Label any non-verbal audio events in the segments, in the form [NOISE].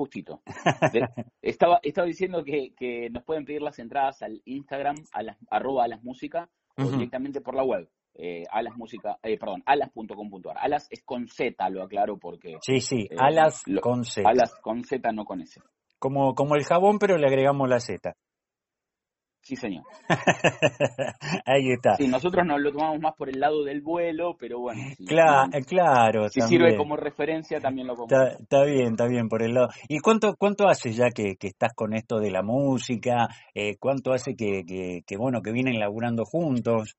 justito. [LAUGHS] estaba, estaba diciendo que, que, nos pueden pedir las entradas al Instagram, a las, arroba a las música, o directamente por la web. Eh, alas música, eh, perdón, alas.com.ar. Alas es con Z, lo aclaro porque. Sí, sí, eh, alas con Z. Alas con Z, no con S. Como, como el jabón, pero le agregamos la Z. Sí, señor. [LAUGHS] Ahí está. Sí, nosotros nos lo tomamos más por el lado del vuelo, pero bueno. claro, claro. Si sirve como referencia, también lo pongo. Está, bien, está bien por el lado. ¿Y cuánto cuánto hace ya que, estás con esto de la música? Eh, ¿Cuánto hace que, que, bueno, que vienen laburando juntos?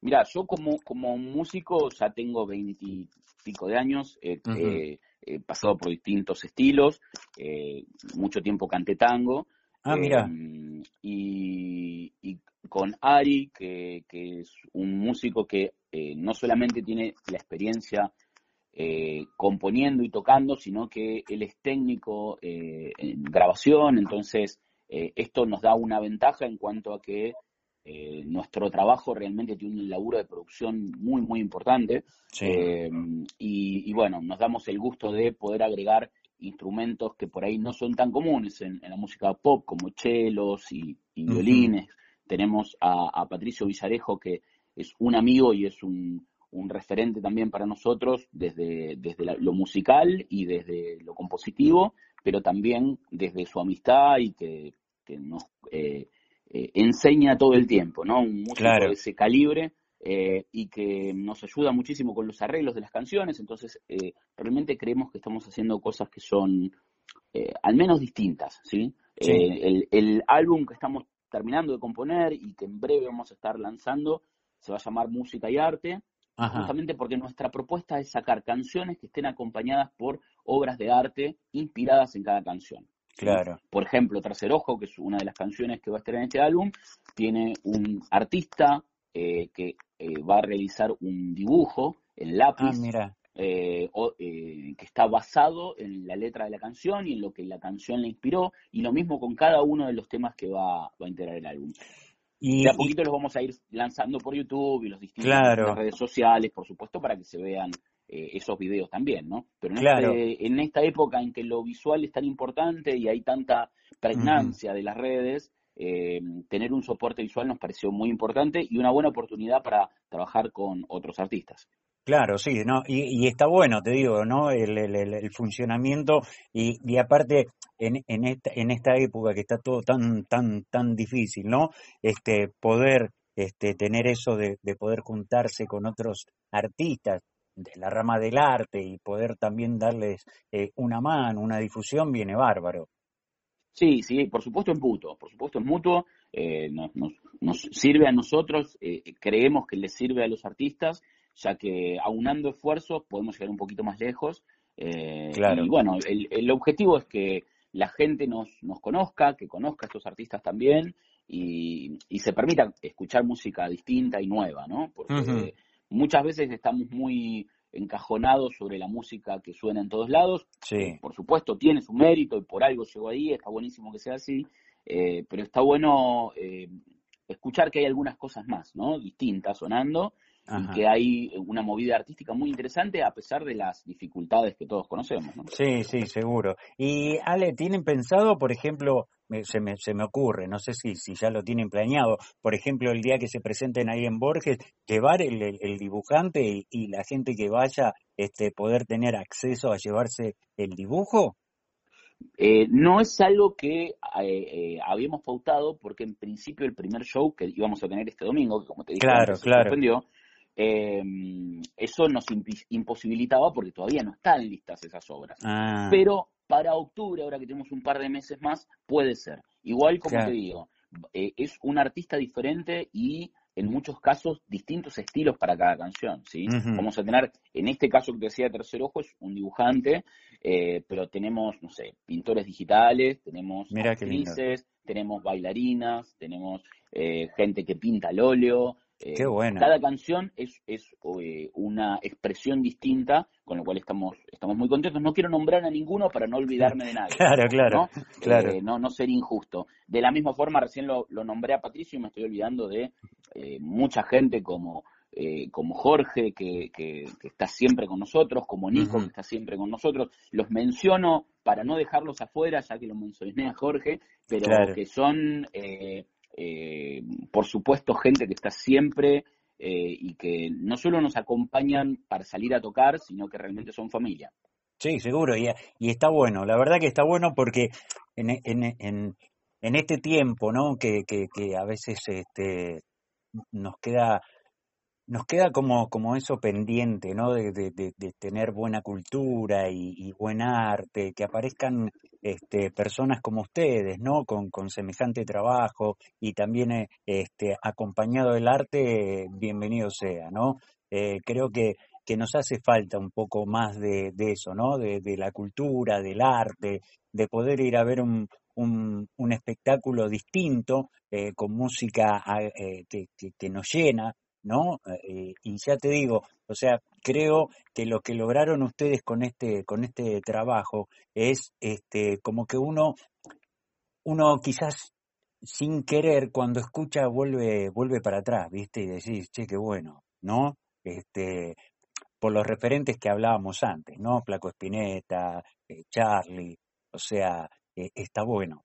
Mira, yo como, como músico ya tengo veintipico de años. he pasado por distintos estilos. Eh, mucho tiempo canté tango. Ah, mira. Em, y, con Ari, que, es un músico que eh, no solamente tiene la experiencia eh, componiendo y tocando, sino que él es técnico eh, en grabación, entonces esto nos da una ventaja en cuanto a que nuestro trabajo realmente tiene un laburo de producción muy, muy importante. Em, y, y, bueno, nos damos el gusto de poder agregar instrumentos que por ahí no son tan comunes en, la música pop, como chelos y, violines. Tenemos a, Patricio Villarejo, que es un amigo y es un, referente también para nosotros desde, desde lo musical y desde lo compositivo, pero también desde su amistad y que, nos eh, eh, enseña todo el tiempo, ¿no? Un músico de ese calibre eh, y que nos ayuda muchísimo con los arreglos de las canciones, entonces eh, realmente creemos que estamos haciendo cosas que son eh, al menos distintas, ¿sí? El, álbum que estamos terminando de componer y que en breve vamos a estar lanzando se va a llamar Música y Arte, justamente porque nuestra propuesta es sacar canciones que estén acompañadas por obras de arte inspiradas en cada canción. Claro. Por ejemplo, Tercer Ojo, que es una de las canciones que va a estar en este álbum, tiene un artista eh, que eh, va a realizar un dibujo en lápiz ah, eh, que está basado en la letra de la canción y en lo que la canción le inspiró, y lo mismo con cada uno de los temas que va, a integrar el álbum. Y, de a poquito los vamos a ir lanzando por YouTube y los distintos redes sociales, por supuesto, para que se vean esos videos también, ¿no? Pero en, este, en, esta época en que lo visual es tan importante y hay tanta pregnancia de las redes, eh, tener un soporte visual nos pareció muy importante y una buena oportunidad para trabajar con otros artistas. Claro, sí, ¿no? Y, está bueno, te digo, ¿no? El, funcionamiento y, y aparte en, en, esta, en esta época que está todo tan, tan, tan difícil, ¿no? Este, poder este, tener eso de, poder juntarse con otros artistas de la rama del arte y poder también darles eh, una mano, una difusión, viene bárbaro. Sí, sí, por supuesto es mutuo, por supuesto es mutuo, eh, nos, nos, sirve a nosotros, eh, creemos que les sirve a los artistas, ya que aunando esfuerzos podemos llegar un poquito más lejos. Eh, claro. Y bueno, el, el, objetivo es que la gente nos, nos conozca, que conozca a estos artistas también y, y se permita escuchar música distinta y nueva, ¿no? Porque muchas veces estamos muy encajonado sobre la música que suena en todos lados. Sí. Por supuesto, tiene su mérito y por algo llegó ahí, está buenísimo que sea así, eh, pero está bueno eh, escuchar que hay algunas cosas más, ¿no? Distintas sonando y que hay una movida artística muy interesante a pesar de las dificultades que todos conocemos. ¿no? Sí, sí, seguro. Y Ale, ¿tienen pensado, por ejemplo, se, me, se me ocurre, no sé si, si ya lo tienen planeado, por ejemplo, el día que se presenten ahí en Borges, llevar el, el, dibujante y, la gente que vaya este, poder tener acceso a llevarse el dibujo? Eh, no es algo que eh, eh, habíamos pautado porque en principio el primer show que íbamos a tener este domingo, que como te dije, claro, claro. Em, eso nos imposibilitaba porque todavía no están listas esas obras. Ah. Pero para octubre, ahora que tenemos un par de meses más, puede ser. Igual como te digo, eh, es un artista diferente y en muchos casos distintos estilos para cada canción, ¿sí? Vamos a tener, en este caso que te decía Tercer Ojo, es un dibujante, eh, pero tenemos, no sé, pintores digitales, tenemos actrices, tenemos bailarinas, tenemos eh, gente que pinta al óleo, Qué buena. Cada canción es, es eh, una expresión distinta, con lo cual estamos, estamos muy contentos. No quiero nombrar a ninguno para no olvidarme de [LAUGHS] nadie. claro, claro. ¿no? claro. Eh, no, no ser injusto. De la misma forma, recién lo, nombré a Patricio y me estoy olvidando de mucha gente como eh, como Jorge, que, que, está siempre con nosotros, como Nico, que está siempre con nosotros. Los menciono para no dejarlos afuera, ya que lo mencioné a Jorge, pero que son, eh, eh, por supuesto, gente que está siempre y que no solo nos acompañan para salir a tocar, sino que realmente son familia. Sí, seguro, y, está bueno, la verdad que está bueno porque en, en, este tiempo, ¿no? Que, que, a veces este, nos queda nos queda como, como eso pendiente, ¿no? De, tener buena cultura y, buen arte, que aparezcan este, personas como ustedes, ¿no? Con, con semejante trabajo y también eh, este, acompañado del arte, bienvenido sea, ¿no? Eh, creo que, que nos hace falta un poco más de, de eso, ¿no? De, la cultura, del arte, de poder ir a ver un, un, espectáculo distinto, eh, con música que, que, nos llena, ¿no? Eh, y ya te digo, o sea, creo que lo que lograron ustedes con este, con este trabajo es este, como que uno, uno quizás sin querer, cuando escucha, vuelve, vuelve para atrás, ¿viste? Y decís, che, qué bueno, ¿no? Este, por los referentes que hablábamos antes, ¿no? Placo Espineta, eh, Charlie, o sea, eh, está bueno.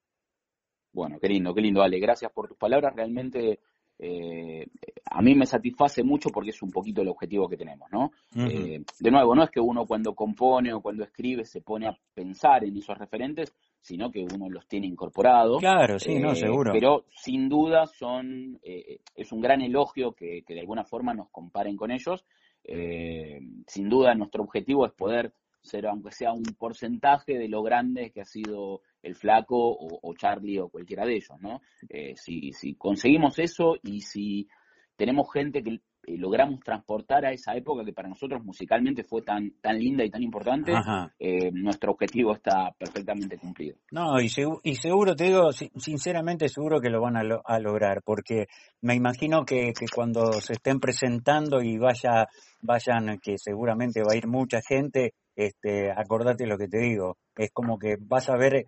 Bueno, qué lindo, qué lindo, Ale. Gracias por tus palabras. Realmente eh, a mí me satisface mucho porque es un poquito el objetivo que tenemos, ¿no? Eh, de nuevo, no es que uno cuando compone o cuando escribe se pone a pensar en esos referentes, sino que uno los tiene incorporados. Claro, sí, no, eh, seguro. Pero sin duda son, es un gran elogio que, que, de alguna forma nos comparen con ellos. sin duda nuestro objetivo es poder ser, aunque sea un porcentaje de lo grande que ha sido el flaco o, Charlie o cualquiera de ellos, ¿no? Eh, si, si conseguimos eso y si tenemos gente que eh, logramos transportar a esa época que para nosotros musicalmente fue tan tan linda y tan importante, eh, nuestro objetivo está perfectamente cumplido. No, y, y seguro, te digo, sinceramente seguro que lo van a, a lograr, porque me imagino que, que, cuando se estén presentando y vaya vayan, que seguramente va a ir mucha gente, este, acordate lo que te digo, es como que vas a ver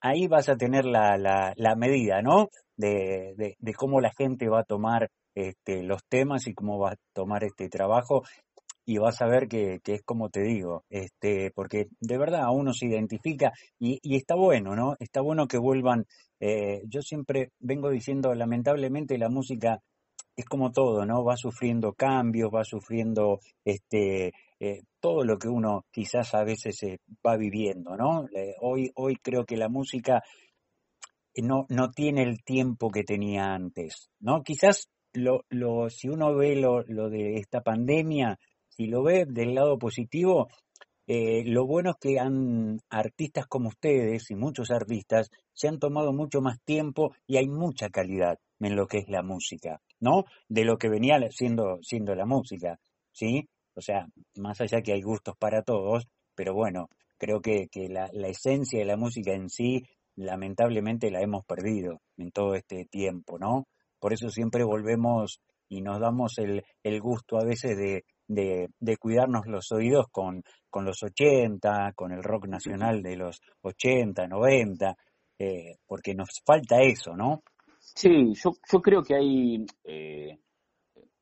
ahí vas a tener la, la, la medida, ¿no? De, de, cómo la gente va a tomar este, los temas y cómo va a tomar este trabajo y vas a ver que, que, es como te digo, este, porque de verdad uno se identifica y, y está bueno, ¿no? Está bueno que vuelvan. Eh, yo siempre vengo diciendo, lamentablemente la música es como todo, ¿no? Va sufriendo cambios, va sufriendo este, eh, todo lo que uno quizás a veces eh, va viviendo, ¿no? hoy, hoy creo que la música no, no tiene el tiempo que tenía antes, ¿no? Quizás lo, lo, si uno ve lo, lo de esta pandemia, si lo ve del lado positivo, eh, lo bueno es que han artistas como ustedes y muchos artistas se han tomado mucho más tiempo y hay mucha calidad en lo que es la música. ¿no? De lo que venía siendo, siendo la música, ¿sí? O sea, más allá que hay gustos para todos, pero bueno, creo que, que la, la esencia de la música en sí, lamentablemente la hemos perdido en todo este tiempo, ¿no? Por eso siempre volvemos y nos damos el, el gusto a veces de, de, de, cuidarnos los oídos con, con los 80, con el rock nacional de los 80, 90, eh, porque nos falta eso, ¿no? Sí, yo, yo creo que hay eh,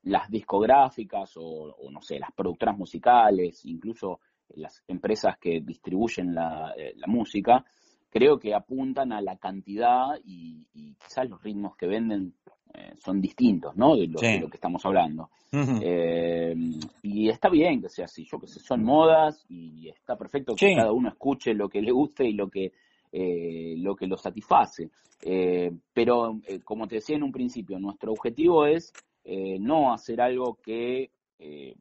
las discográficas o, no sé, las productoras musicales, incluso las empresas que distribuyen la, eh, música, creo que apuntan a la cantidad y, quizás los ritmos que venden eh, son distintos, ¿no? De lo, que estamos hablando. y está bien que sea así, yo que sé, son modas y está perfecto que cada uno escuche lo que le guste y lo que eh, lo que lo satisface. Eh, pero, eh, como te decía en un principio, nuestro objetivo es no hacer algo que, que,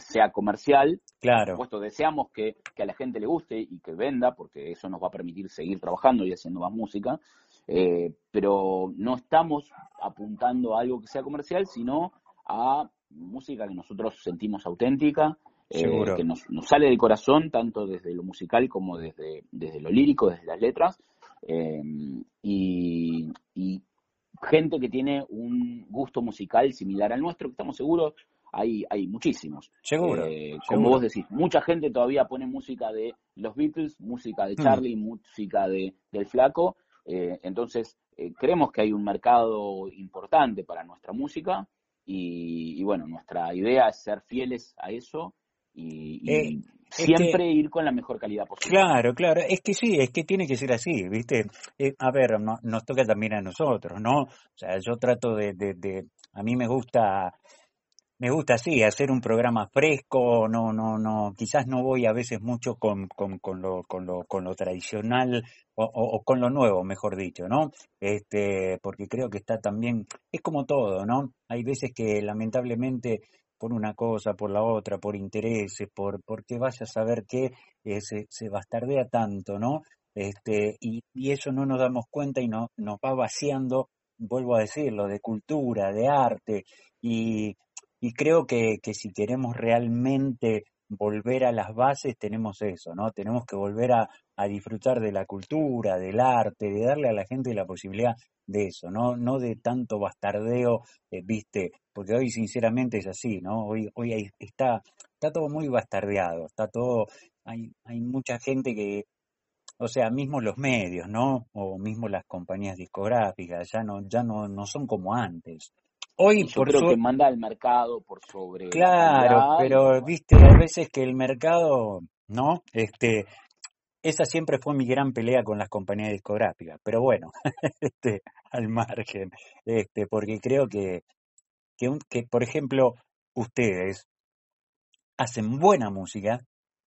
sea comercial. Claro. Por supuesto, deseamos que, que, a la gente le guste y que venda, porque eso nos va a permitir seguir trabajando y haciendo más música. pero no estamos apuntando a algo que sea comercial, sino a música que nosotros sentimos auténtica, eh, que nos, sale del corazón, tanto desde lo musical como desde, desde lo lírico, desde las letras, eh, y, gente que tiene un gusto musical similar al nuestro, que estamos seguros, hay, hay muchísimos. Seguro. Eh, como vos decís, mucha gente todavía pone música de los Beatles, música de mm. Charlie, música de, del Flaco, entonces creemos que hay un mercado importante para nuestra música, y, bueno, nuestra idea es ser fieles a eso y, Eh, es siempre ir con la mejor calidad posible. claro, claro, es que sí, es que tiene que ser así, ¿viste? Eh, a ver, no- nos toca también a nosotros, ¿no? O sea, yo trato de, de, de, a mí me gusta Me gusta, sí, hacer un programa fresco, no, no, no, quizás no voy a veces mucho con, con, con lo, con lo, con lo tradicional o, o- o con lo nuevo, mejor dicho, ¿no? Este, porque creo que está también, es como todo, ¿no? Hay veces que lamentablemente por una cosa, por la otra, por intereses, por, porque vaya a saber qué, eh, se, se bastardea tanto, ¿no? Este, y, eso no nos damos cuenta y no, nos va vaciando, vuelvo a decirlo, de cultura, de arte, y y creo que, que si queremos realmente volver a las bases, tenemos eso, ¿no? Tenemos que volver a, a disfrutar de la cultura, del arte, de darle a la gente la posibilidad de eso, ¿no? No de tanto bastardeo, eh, ¿viste? Porque hoy sinceramente es así, ¿no? Hoy, hoy hay- está, está todo muy bastardeado, está todo, hay, hay mucha gente que, o sea, mismo los medios, ¿no? O mismo las compañías discográficas, ya no, ya no, no son como antes. Hoy, yo por creo que suerte, manda al mercado por sobre la Claro, pero viste, hay veces que el mercado, ¿no? Este, esa siempre fue mi gran pelea con las compañías discográficas, pero bueno, [LAUGHS] este, al margen, este, porque creo que, que, un- que, por ejemplo, ustedes hacen buena música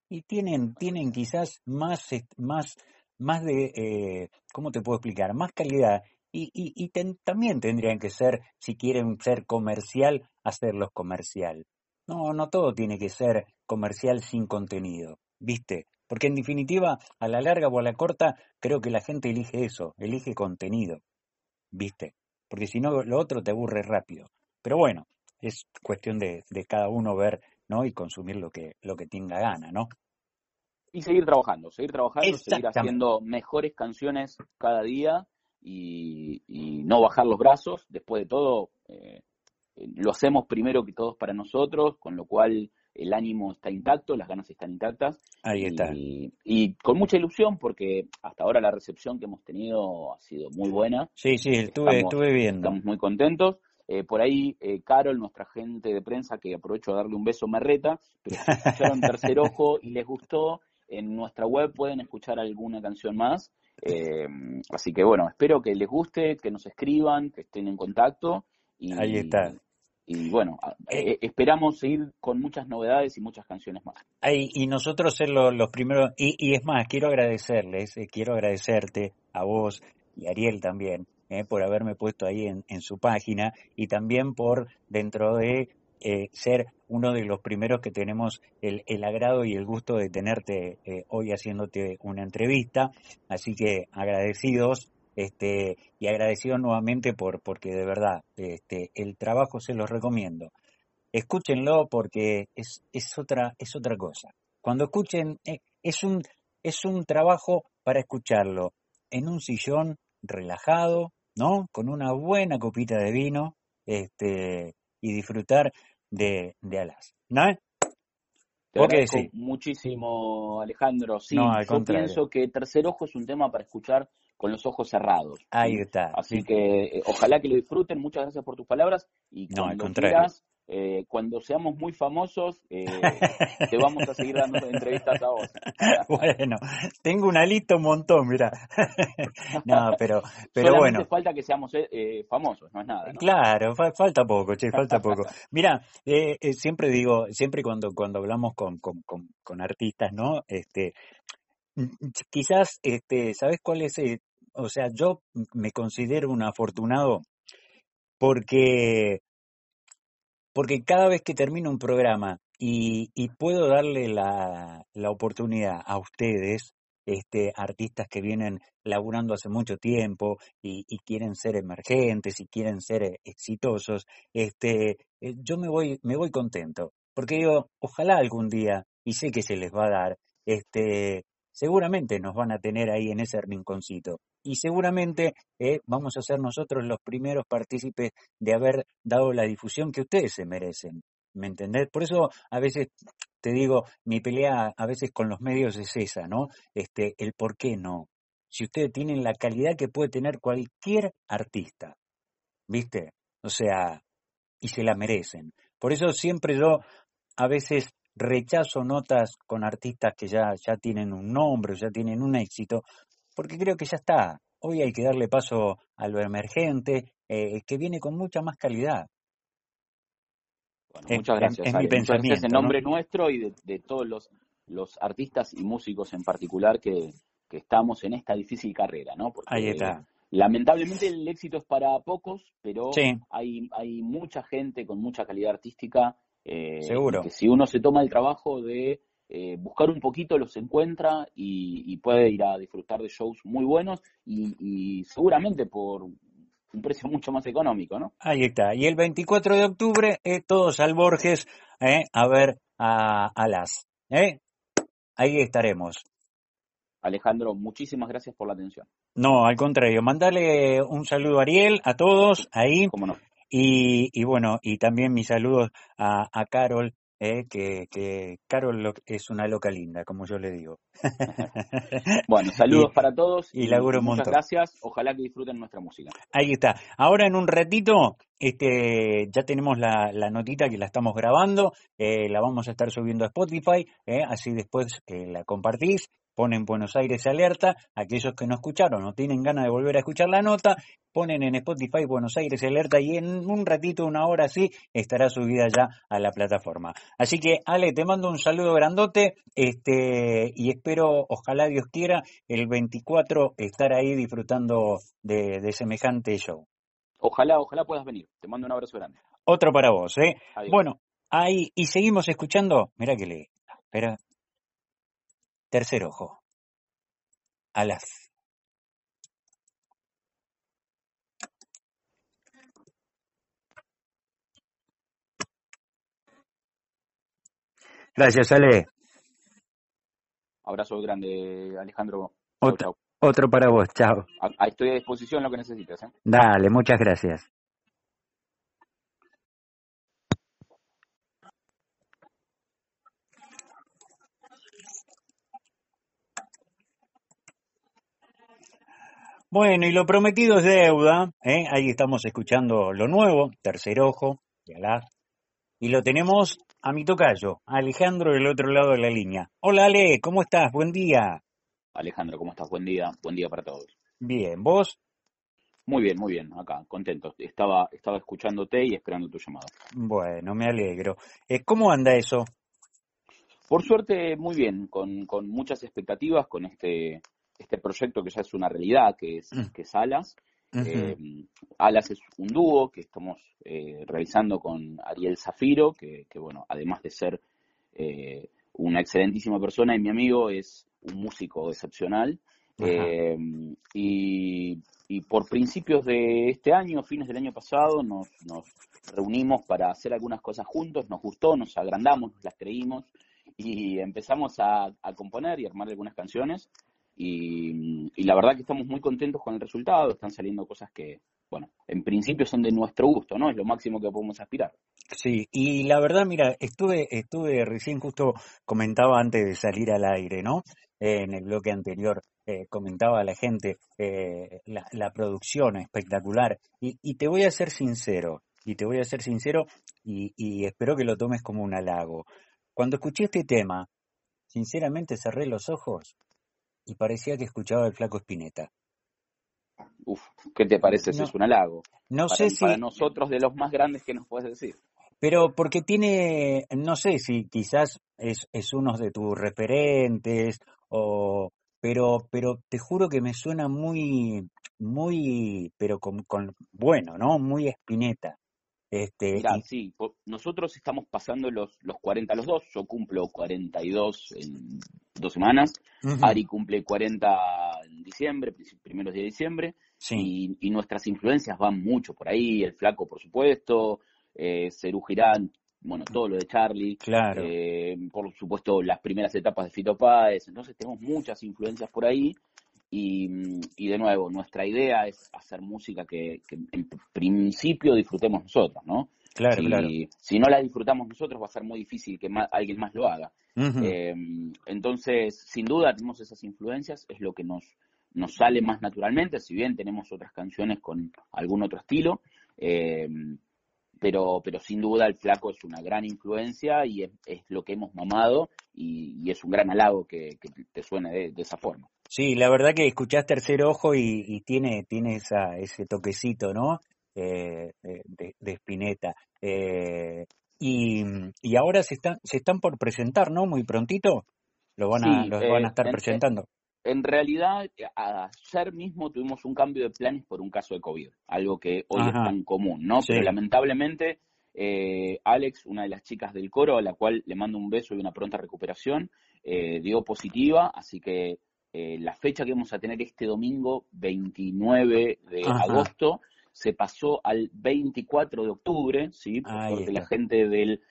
y tienen, tienen quizás más, más, más de, eh, ¿cómo te puedo explicar? Más calidad. Y, y, y también tendrían que ser, si quieren ser comercial, hacerlos comercial. No, no todo tiene que ser comercial sin contenido, ¿viste? Porque en definitiva, a la larga o a la corta, creo que la gente elige eso, elige contenido, ¿viste? Porque si no, lo otro te aburre rápido. Pero bueno, es cuestión de, de cada uno ver, ¿no? Y consumir lo que, lo que tenga gana, ¿no? y seguir trabajando, seguir trabajando, seguir haciendo mejores canciones cada día y, y no bajar los brazos. Después de todo, eh, eh, lo hacemos primero que todos para nosotros, con lo cual el ánimo está intacto, las ganas están intactas Ahí está. y, y con mucha ilusión porque hasta ahora la recepción que hemos tenido ha sido muy buena. Sí, sí, estuve, Estamos, estuve viendo. estamos muy contentos. Eh, por ahí, eh, Carol, nuestra agente de prensa, que aprovecho a darle un beso, me reta, pero si escucharon [LAUGHS] Tercer Ojo y les gustó, en nuestra web pueden escuchar alguna canción más. Eh, así que bueno, espero que les guste, que nos escriban, que estén en contacto Ahí está. Y, bueno, Eh, eh, esperamos seguir con muchas novedades y muchas canciones más. y nosotros ser lo- los primeros, y, y es más, quiero agradecerles, eh, quiero agradecerte a vos y a Ariel también, eh, por haberme puesto ahí en, en su página y también por dentro de ser uno de los primeros que tenemos el, el agrado y el gusto de tenerte hoy haciéndote una entrevista. Así que agradecidos este, y agradecidos nuevamente por, porque de verdad este, el trabajo se los recomiendo. Escúchenlo porque es, es, otra, es otra cosa. Cuando escuchen, eh, es, un, es un trabajo para escucharlo en un sillón relajado, ¿no? Con una buena copita de vino este, y disfrutar de, de Alas. ¿No? Te ¿Vos qué agradezco muchísimo, Alejandro. Sí, No, al yo contrario. pienso que Tercer Ojo es un tema para escuchar con los ojos cerrados. Ahí está. Así que eh, ojalá que lo disfruten. Muchas gracias por tus palabras. Y No, al contrario. eh, cuando seamos muy famosos, eh, te vamos a seguir dando entrevistas a vos. [LAUGHS] Bueno, tengo una lista un montón, mira. [LAUGHS] No, pero, pero Solamente bueno. falta que seamos eh, eh, famosos, no es nada, ¿no? Claro, fa- falta poco, che, falta poco. [LAUGHS] Mira, eh, eh, siempre digo, siempre cuando, cuando hablamos con, con, con, con artistas, ¿no? Este, quizás, este, ¿sabes cuál es? eh? o sea, yo me considero un afortunado porque, porque cada vez que termino un programa y, puedo darle la, la oportunidad a ustedes, este, artistas que vienen laburando hace mucho tiempo y, y quieren ser emergentes y quieren ser eh, exitosos, este, eh, yo me voy, me voy contento, porque digo, ojalá algún día, y sé que se les va a dar, este, seguramente nos van a tener ahí en ese rinconcito. Y seguramente eh, vamos a ser nosotros los primeros partícipes de haber dado la difusión que ustedes se merecen. ¿Me entendés? Por eso a veces te digo, mi pelea a veces con los medios es esa, ¿no? Este, el por qué no. Si ustedes tienen la calidad que puede tener cualquier artista, ¿viste? O sea, y se la merecen. Por eso siempre yo a veces rechazo notas con artistas que ya, ya tienen un nombre, ya tienen un éxito, porque creo que ya está. Hoy hay que darle paso a lo emergente, eh, que viene con mucha más calidad. Bueno, muchas gracias. Es, mi pensamiento. en nombre nuestro y de, todos los, los artistas y músicos en particular que, que estamos en esta difícil carrera, ¿no? Porque Ahí está. Lamentablemente el éxito es para pocos, pero hay, hay mucha gente con mucha calidad artística. Eh, Seguro. Que si uno se toma el trabajo de eh, buscar un poquito, los encuentra y, puede ir a disfrutar de shows muy buenos y, seguramente por un precio [LAUGHS] mucho más económico, ¿no? Ahí está. Y el 24 de octubre, eh, todos al Borges eh, a ver a, a las. ¿eh? Ahí estaremos. Alejandro, muchísimas gracias por la atención. No, al contrario, mandale un saludo a Ariel, a todos ahí. ¿Cómo no? Y, y bueno, y también mis saludos a, a Carol, eh, que, que Carol es una loca linda, como yo le digo. [LAUGHS] bueno, saludos para todos. Y, y muchas gracias. Ojalá que disfruten nuestra música. Ahí está. Ahora en un ratito, este, ya tenemos la, la notita que la estamos grabando. Eh, la vamos a estar subiendo a Spotify. Eh, así después eh, la compartís ponen Buenos Aires Alerta, aquellos que no escucharon o tienen ganas de volver a escuchar la nota, ponen en Spotify Buenos Aires Alerta y en un ratito, una hora así, estará subida ya a la plataforma. Así que, Ale, te mando un saludo grandote este, y espero, ojalá Dios quiera, el 24 estar ahí disfrutando de, semejante show. Ojalá, ojalá puedas venir. Te mando un abrazo grande. Otro para vos, ¿eh? Bueno, ahí, y seguimos escuchando. Mira que le. Espera, Tercer ojo. Alas. Gracias, Ale. Abrazo grande, Alejandro. Otro, otro para vos, chao. Estoy a disposición lo que necesites. ¿eh? Dale, muchas gracias. Bueno, y lo prometido es deuda. ¿eh? Ahí estamos escuchando lo nuevo, Tercer Ojo, Y lo tenemos a mi tocayo, Alejandro del otro lado de la línea. Hola Ale, ¿cómo estás? Buen día. Alejandro, ¿cómo estás? Buen día, buen día para todos. Bien, ¿vos? Muy bien, muy bien, acá, contento. Estaba, estaba escuchándote y esperando tu llamada. Bueno, me alegro. Eh, ¿Cómo anda eso? Por suerte, muy bien, con, con muchas expectativas, con este este proyecto que ya es una realidad, que es, mm. que es Alas. Eh, Alas es un dúo que estamos eh, realizando con Ariel Zafiro, que, bueno, además de ser eh, una excelentísima persona y mi amigo, es un músico excepcional. Y, por principios de este año, fines del año pasado, nos, nos reunimos para hacer algunas cosas juntos, nos gustó, nos agrandamos, nos las creímos y empezamos a, a componer y armar algunas canciones y, la verdad que estamos muy contentos con el resultado, están saliendo cosas que, bueno, en principio son de nuestro gusto, ¿no? Es lo máximo que podemos aspirar. Sí, y la verdad, mira, estuve, estuve recién justo comentaba antes de salir al aire, ¿no? en el bloque anterior eh, comentaba a la gente eh, la, producción espectacular y, te voy a ser sincero, y te voy a ser sincero y, y espero que lo tomes como un halago. Cuando escuché este tema, sinceramente cerré los ojos y parecía que escuchaba el flaco Espineta. Uf, ¿qué te parece? si es un halago. No sé si. Para nosotros, de los más grandes que nos puedes decir. Pero porque tiene, no sé si quizás es, es uno de tus referentes, o, pero, pero te juro que me suena muy, muy, pero con, con bueno, ¿no? Muy Espineta. Este, sí, nosotros estamos pasando los, los 40 los dos, yo cumplo 42 en dos semanas, Ari cumple 40 en diciembre, primeros días de diciembre, y, nuestras influencias van mucho por ahí, el flaco por supuesto, eh, Cerú Girán, bueno, todo lo de Charlie, claro. Eh, por supuesto las primeras etapas de Fito Páez, entonces tenemos muchas influencias por ahí, y, de nuevo, nuestra idea es hacer música que, en principio disfrutemos nosotros, ¿no? Claro, si, claro. Si no la disfrutamos nosotros, va a ser muy difícil que alguien más lo haga. Em, entonces, sin duda, tenemos esas influencias, es lo que nos, nos sale más naturalmente, si bien tenemos otras canciones con algún otro estilo. Em, pero, pero sin duda el flaco es una gran influencia y es, lo que hemos mamado y, es un gran halago que, te suene de, esa forma. Sí, la verdad que escuchás Tercer Ojo y, tiene, tiene esa, ese toquecito, ¿no? Eh, de, de, Spinetta. Eh, y, y, ahora se están, se están por presentar, ¿no? Muy prontito. Lo van a, los van a eh, estar presentando. En realidad, ayer mismo tuvimos un cambio de planes por un caso de COVID, algo que hoy es tan común, ¿no? Pero lamentablemente, eh, Alex, una de las chicas del coro, a la cual le mando un beso y una pronta recuperación, eh, dio positiva, así que eh, la fecha que vamos a tener este domingo, 29 de agosto, se pasó al 24 de octubre, ¿sí? Porque la gente del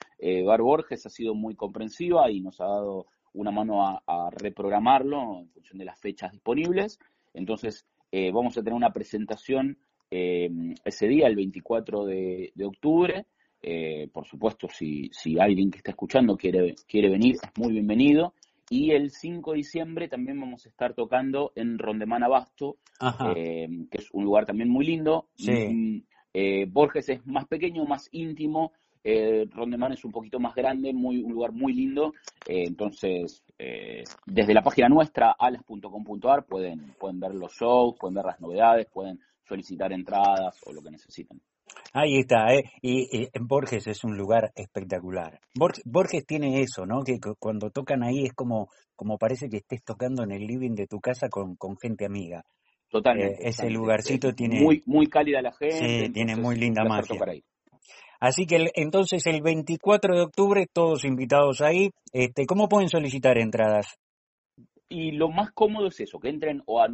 Bar Borges ha sido muy comprensiva y nos ha dado una mano a, reprogramarlo en función de las fechas disponibles. Entonces, eh, vamos a tener una presentación eh, ese día, el 24 de, octubre. Eh, por supuesto, si, si alguien que está escuchando quiere, quiere venir, es muy bienvenido. Y el 5 de diciembre también vamos a estar tocando en Rondemán Abasto, que es un lugar también muy lindo. Mm, Borges es más pequeño, más íntimo, eh, Rondeman es un poquito más grande, muy, un lugar muy lindo. Eh, entonces, eh, desde la página nuestra, alas.com.ar, pueden, pueden ver los shows, pueden ver las novedades, pueden solicitar entradas o lo que necesiten. Ahí está, ¿eh? y, en Borges es un lugar espectacular. Borges, tiene eso, ¿no? Que cuando tocan ahí es como, como parece que estés tocando en el living de tu casa con, con gente amiga. Totalmente. ese lugarcito tiene... Muy, muy cálida la gente. Sí, tiene muy linda magia. Así que entonces el 24 de octubre, todos invitados ahí. Este, ¿Cómo pueden solicitar entradas? Y lo más cómodo es eso, que entren o a